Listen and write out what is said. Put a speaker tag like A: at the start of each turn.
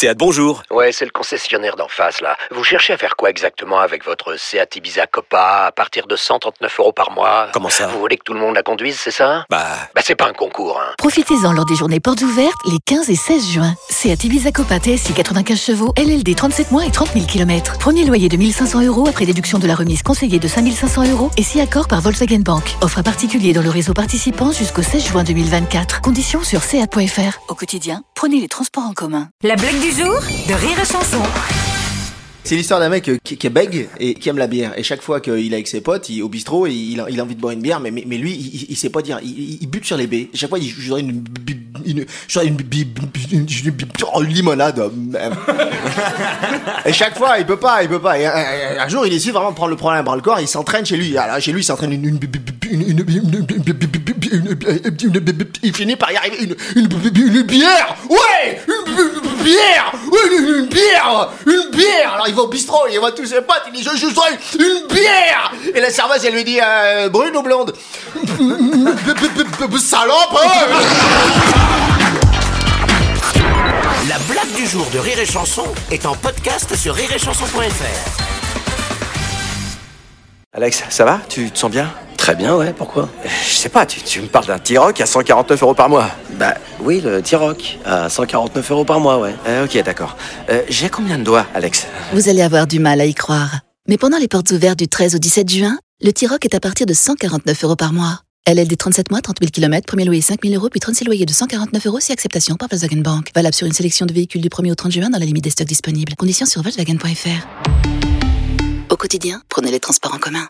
A: Seat, bonjour.
B: Ouais, c'est le concessionnaire d'en face, là. Vous cherchez à faire quoi exactement avec votre Seat Ibiza Copa à partir de 139 euros par mois?
A: Comment ça?
B: Vous voulez que tout le monde la conduise, c'est ça?
A: Bah,
B: Bah, c'est pas un concours, hein.
C: Profitez-en lors des journées portes ouvertes les 15 et 16 juin. Seat Ibiza Copa TSI 95 chevaux, LLD 37 mois et 30 000 km. Premier loyer de 1500 euros après déduction de la remise conseillée de 5500 euros et si accord par Volkswagen Bank. Offre à particulier dans le réseau participant jusqu'au 16 juin 2024. Conditions sur seat.fr. Au quotidien, prenez les transports en commun.
D: La blague du jour de Rire et Chanson.
E: C'est l'histoire d'un mec euh, qui, qui est bègue et qui aime la bière. Et chaque fois qu'il est avec ses potes, il, au bistrot, et il, a, il a envie de boire une bière, mais, mais, mais lui, il, il sait pas dire. Il, il bute sur les baies. Chaque fois, il joue une, une, une, limonade. Et chaque fois, il peut pas, il peut pas. Et un, jour, il décide vraiment de prendre le problème bras le corps. Il s'entraîne chez lui. Alors, chez lui, il s'entraîne une, une, une, une, une- une- il finit par y arriver. Une, une, une bière. Ouais, une, bière. Une, une bière, une bière. Alors, il va au bistrot, il voit tous ses potes. Il dit, je, je serai une bière. Et la serveuse, elle lui dit, euh, brune ou blonde Salope.
F: Blague du jour de Rire et Chanson est en podcast sur rireetchanson.fr.
G: Alex, ça va? Tu te sens bien?
H: Très bien, ouais, pourquoi?
G: Je sais pas, tu, tu me parles d'un T-Rock à 149 euros par mois.
H: Bah oui, le T-Rock, à 149 euros par mois, ouais.
G: Euh, ok, d'accord. Euh, J'ai combien de doigts, Alex?
C: Vous allez avoir du mal à y croire. Mais pendant les portes ouvertes du 13 au 17 juin, le T-Rock est à partir de 149 euros par mois. LLD 37 mois, 30 000 km, premier loyer 5 000 euros, puis 36 loyers de 149 euros si acceptation par Volkswagen Bank. Valable sur une sélection de véhicules du 1er au 30 juin dans la limite des stocks disponibles. Conditions sur Volkswagen.fr. Au quotidien, prenez les transports en commun.